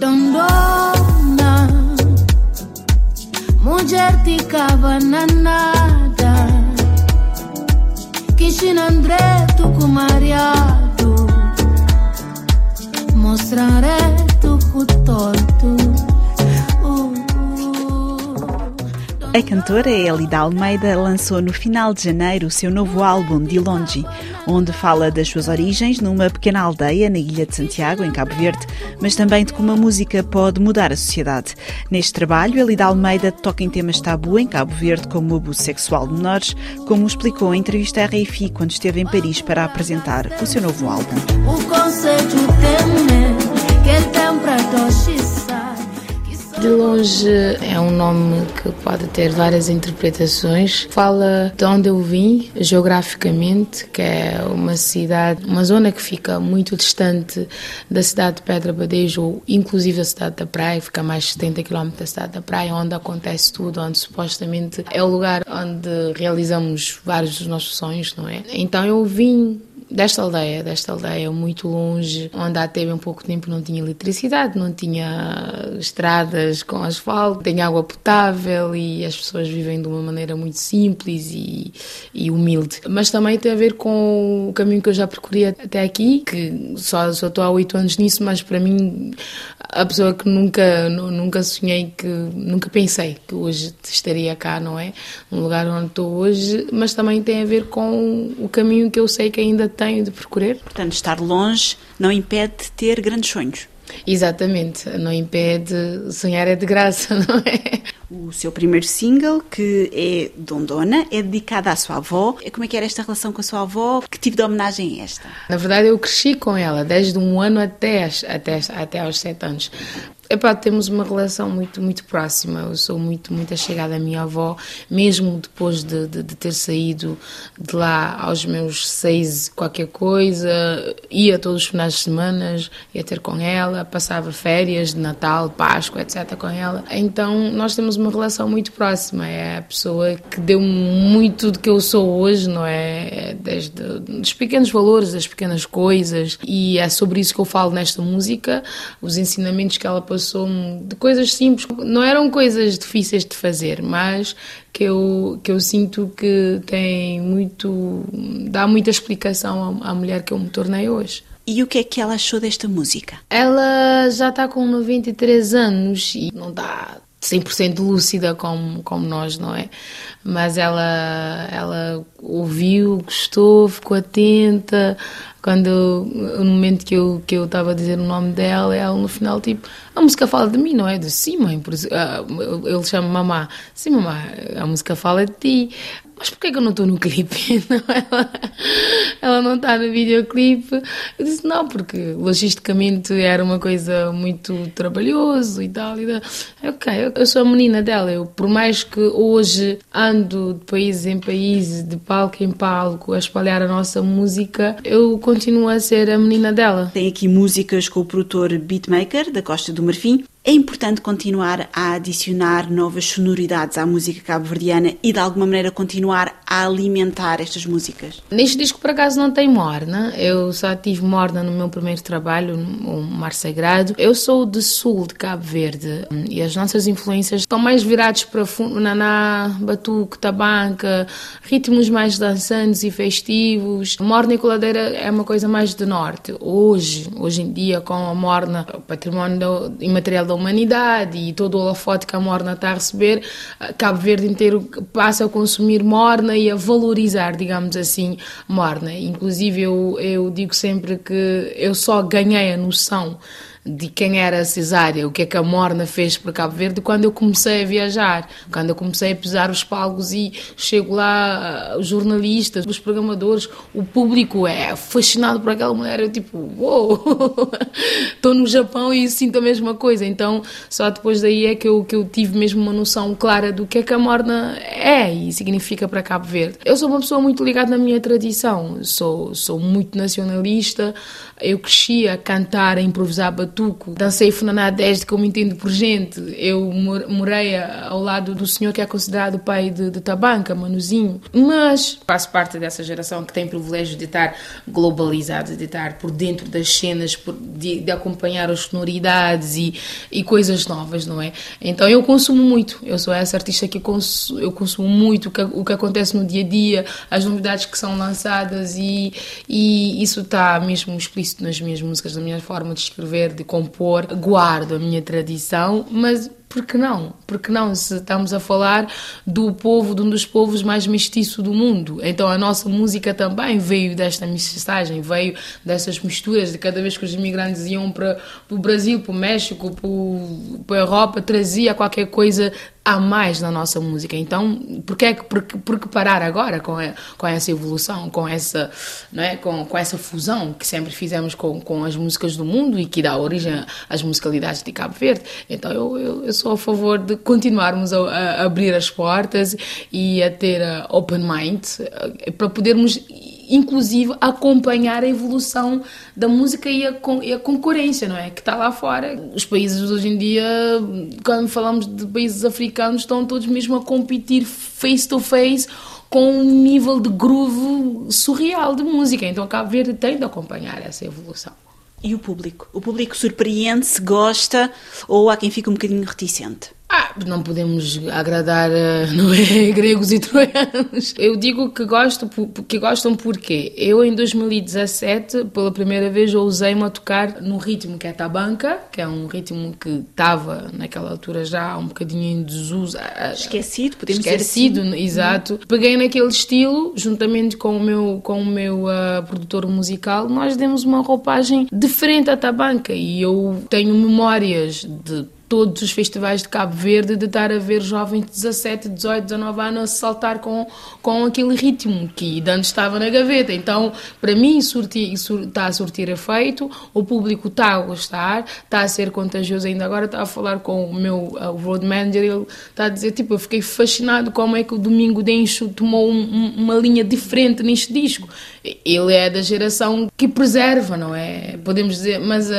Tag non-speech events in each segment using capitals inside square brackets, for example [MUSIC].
Dondona, mulher ticava na nada. Kishina André, tu com mariado. Mostraré tu com A cantora Elida Almeida lançou no final de janeiro o seu novo álbum De Longe, onde fala das suas origens numa pequena aldeia na Ilha de Santiago, em Cabo Verde, mas também de como a música pode mudar a sociedade. Neste trabalho, Elida Almeida toca em temas tabu em Cabo Verde, como o abuso sexual de menores, como explicou em entrevista à RFI quando esteve em Paris para apresentar o seu novo álbum. O De longe é um nome que pode ter várias interpretações. Fala de onde eu vim, geograficamente, que é uma cidade, uma zona que fica muito distante da cidade de Pedra Badejo, ou inclusive a cidade da Praia, fica mais de 70 km da cidade da Praia, onde acontece tudo, onde supostamente é o lugar onde realizamos vários dos nossos sonhos, não é? Então eu vim desta aldeia, desta aldeia muito longe, onde há até bem pouco tempo não tinha eletricidade, não tinha estradas com asfalto, tem água potável e as pessoas vivem de uma maneira muito simples e, e humilde. Mas também tem a ver com o caminho que eu já percorri até aqui, que só, só estou há oito anos nisso, mas para mim a pessoa que nunca nunca sonhei que nunca pensei que hoje estaria cá não é no lugar onde estou hoje mas também tem a ver com o caminho que eu sei que ainda tenho de percorrer Portanto, estar longe não impede de ter grandes sonhos. Exatamente não impede sonhar é de graça [LAUGHS] não é O seu primeiro single, que é Dondona, é dedicado à sua avó. Como é que era esta relação com a sua avó? Que tipo de homenagem é esta? Na verdade, eu cresci com ela, desde um ano até, até, até aos sete anos. Epá, temos uma relação muito, muito próxima. Eu sou muito, muito chegada à minha avó, mesmo depois de, de, de, ter saído de lá aos meus seis, qualquer coisa. Ia todos os finais de semana, ia ter com ela, passava férias de Natal, Páscoa, etc. com ela. Então, nós temos uma relação muito próxima. É a pessoa que deu muito do que eu sou hoje, não é? Desde os pequenos valores, das pequenas coisas. E é sobre isso que eu falo nesta música, os ensinamentos que ela passou de coisas simples, não eram coisas difíceis de fazer, mas que eu, que eu sinto que tem muito, dá muita explicação à, à mulher que eu me tornei hoje. E o que é que ela achou desta música? Ela já está com 93 anos e não está 100% lúcida como, como nós, não é? Mas ela, ela ouviu, gostou, ficou atenta. Quando, no momento que eu que eu estava a dizer o nome dela, ela no final, tipo, a música fala de mim, não é? De sim, mãe. Por isso, ah, ele chama mamá. Sim, mamá, a música fala de ti. Mas porquê que eu não estou no [LAUGHS] clipe? Ela, [LAUGHS] ela não está no videoclipe. Eu disse, não, porque logisticamente era uma coisa muito trabalhoso e tal. E tal. Ok, eu sou a menina dela. Eu, por mais que hoje ando de país em país, de palco em palco, a espalhar a nossa música, eu continuo a ser a menina dela. Tem aqui músicas com o produtor beatmaker da Costa do Marfim. É importante continuar a adicionar novas sonoridades à música cabo-verdiana e de alguma maneira continuar a alimentar estas músicas? Neste disco, por acaso, não tem morna. Eu só tive morna no meu primeiro trabalho, o Mar Sagrado. Eu sou do sul de Cabo Verde e as nossas influências estão mais viradas para naná, batuque, tabanca, ritmos mais dançantes e festivos. Morna e coladeira é uma coisa mais do norte. Hoje, hoje em dia, com a morna, o património imaterial da humanidade e todo o holofote que a morna está a receber, Cabo Verde inteiro passa a consumir morna e a valorizar, digamos assim, morna. Inclusive, eu, eu digo sempre que eu só ganhei a noção de quem era a Cesária, o que é que a Morna fez para Cabo Verde quando eu comecei a viajar, quando eu comecei a pisar os palcos e chego lá, os jornalistas, os programadores, o público é fascinado por aquela mulher, eu tipo, uou, [LAUGHS] wow! estou no Japão e sinto a mesma coisa, então só depois daí é que eu, que eu tive mesmo uma noção clara do que é que a Morna é e significa para Cabo Verde. Eu sou uma pessoa muito ligada na minha tradição, sou, sou muito nacionalista, eu cresci a cantar, a improvisar batuco. Dancei funaná desde que eu me entendo por gente. Eu morei ao lado do senhor que é considerado o pai de, de Tabanca, Manuzinho. Mas faço parte dessa geração que tem o privilégio de estar globalizada, de estar por dentro das cenas, de, de acompanhar as sonoridades e, e coisas novas, não é? Então eu consumo muito. Eu sou essa artista que consumo, eu consumo muito o que, o que acontece no dia a dia, as novidades que são lançadas e, e isso está mesmo explícito nas minhas músicas, na minha forma de escrever, de compor. Guardo a minha tradição, mas por que não? Porque não? Se estamos a falar do povo, de um dos povos mais mestiços do mundo. Então a nossa música também veio desta mestiçagem, veio dessas misturas de cada vez que os imigrantes iam para, para o Brasil, para o México, para, para a Europa, trazia qualquer coisa a mais na nossa música. Então, por que, por, que parar agora com, com essa evolução, com essa, não é? com, com essa fusão que sempre fizemos com, com as músicas do mundo e que dá origem às musicalidades de Cabo Verde? Então, eu, eu, eu sou a favor de continuarmos a, a, abrir as portas e a ter a open mind eh, para podermos inclusive acompanhar a evolução da música e a, e a, concorrência, não é? Que está lá fora. Os países hoje em dia, quando falamos de países africanos, estão todos mesmo a competir face to face com um nível de groove surreal de música. Então Cabo Verde tem de acompanhar essa evolução. E o público? O público surpreende-se, gosta ou há quem fique um bocadinho reticente? Ah, não podemos agradar [LAUGHS] não é, gregos e troianos. Eu digo que gosto, que gostam porque eu em 2017, pela primeira vez, ousei-me a tocar no ritmo que é tabanca, que é um ritmo que estava naquela altura já um bocadinho em desuso. Esquecido, podemos Esquecido, dizer assim. exato. Peguei naquele estilo, juntamente com o meu, com o meu uh, produtor musical, nós demos uma roupagem diferente à tabanca e eu tenho memórias de todos os festivais de Cabo Verde de estar a ver jovens de 17, 18, 19 anos a saltar com, com aquele ritmo que antes estava na gaveta. Então, para mim, surti, sur, está a surtir efeito, o público está a gostar, está a ser contagioso. Ainda agora estava a falar com o meu o road manager, ele está a dizer, tipo, eu fiquei fascinado como é que o Domingo Dencho tomou um, uma linha diferente neste disco. Ele é da geração que preserva, não é? Podemos dizer, mas uh,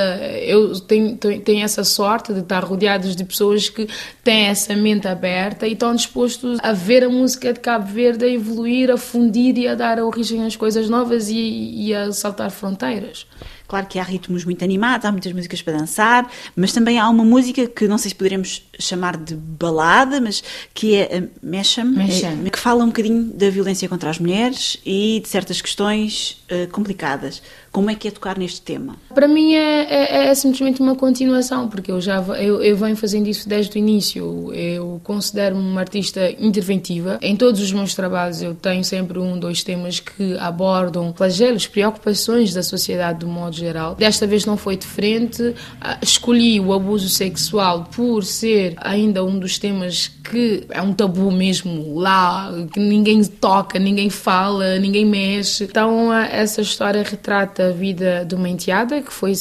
eu tenho, tenho essa sorte de estar rodeado rodeados de pessoas que têm essa mente aberta e estão dispostos a ver a música de Cabo Verde a evoluir, a fundir e a dar origem às coisas novas e, e a saltar fronteiras. Claro que há ritmos muito animados, há muitas músicas para dançar, mas também há uma música que não sei se poderemos chamar de balada, mas que é a Mesham, é, que fala um bocadinho da violência contra as mulheres e de certas questões uh, complicadas. Como é que é tocar neste tema? Para mim é, é, é simplesmente uma continuação, porque eu já eu, eu venho fazendo isso desde o início. Eu considero-me uma artista interventiva. Em todos os meus trabalhos eu tenho sempre um, dois temas que abordam flagelos, preocupações da sociedade do modo geral. Desta vez não foi diferente. Ah, escolhi o abuso sexual por ser ainda um dos temas que é um tabu mesmo lá, que ninguém toca, ninguém fala, ninguém mexe. Então essa história retrata a vida de uma enteada que foi,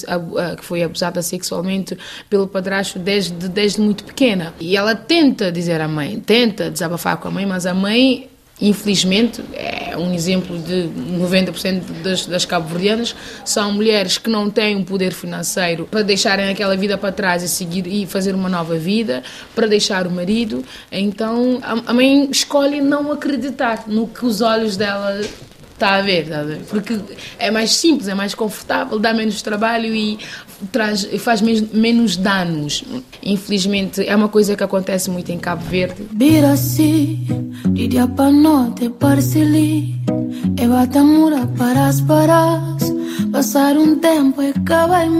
que foi abusada sexualmente pelo padrasto desde, desde muito pequena. E ela tenta dizer à mãe, tenta desabafar com a mãe, mas a mãe infelizmente, é um exemplo de 90% das, das cabo-verdianas são mulheres que não têm um poder financeiro para deixarem aquela vida para trás e seguir e fazer uma nova vida, para deixar o marido. Então a, a mãe escolhe não acreditar no que os olhos dela Está a ver, está a ver? Porque é mais simples, é mais confortável, dá menos trabalho e traz, faz menos danos. Infelizmente, é uma coisa que acontece muito em Cabo Verde. Birasi, de dia para noite, parceli, batamura para as paras, passar um tempo e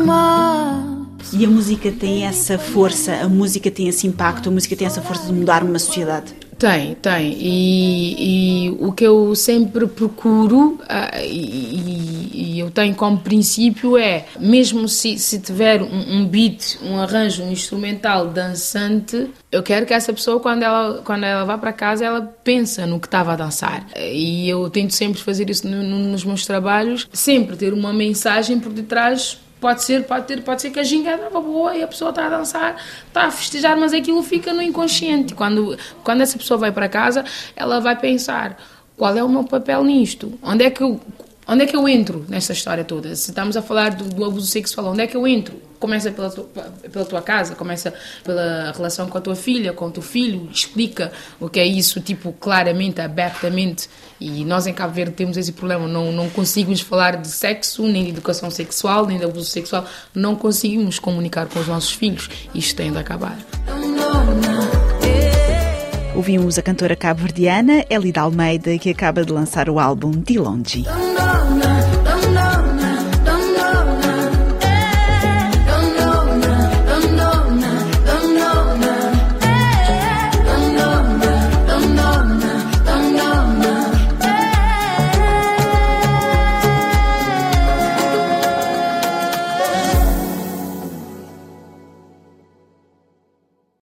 mais. E a música tem essa força, a música tem esse impacto, a música tem essa força de mudar uma sociedade. Tem, tem. E, e, o que eu sempre procuro, uh, e, e, eu tenho como princípio, é: mesmo se, se tiver um, um, beat, um arranjo, um instrumental dançante, eu quero que essa pessoa, quando ela, quando ela vá para casa, ela pensa no que estava a dançar. E eu tento sempre fazer isso no, no, nos meus trabalhos, sempre ter uma mensagem por detrás Pode ser, pode ter, pode ser que a ginga estava boa e a pessoa está a dançar, está a festejar, mas aquilo fica no inconsciente. Quando, quando essa pessoa vai para casa, ela vai pensar: qual é o meu papel nisto? Onde é que eu, Onde é que eu entro nessa história toda? Se estamos a falar do, do abuso sexual, onde é que eu entro? Começa pela, pela tua casa, começa pela relação com a tua filha, com o teu filho, explica o que é isso, tipo, claramente, abertamente. E nós em Cabo Verde temos esse problema, não, não conseguimos falar de sexo, nem de educação sexual, nem de abuso sexual, não conseguimos comunicar com os nossos filhos. Isto tem de acabar. Ouvimos a cantora cabo-verdiana Elida Almeida, que acaba de lançar o álbum Dilongi.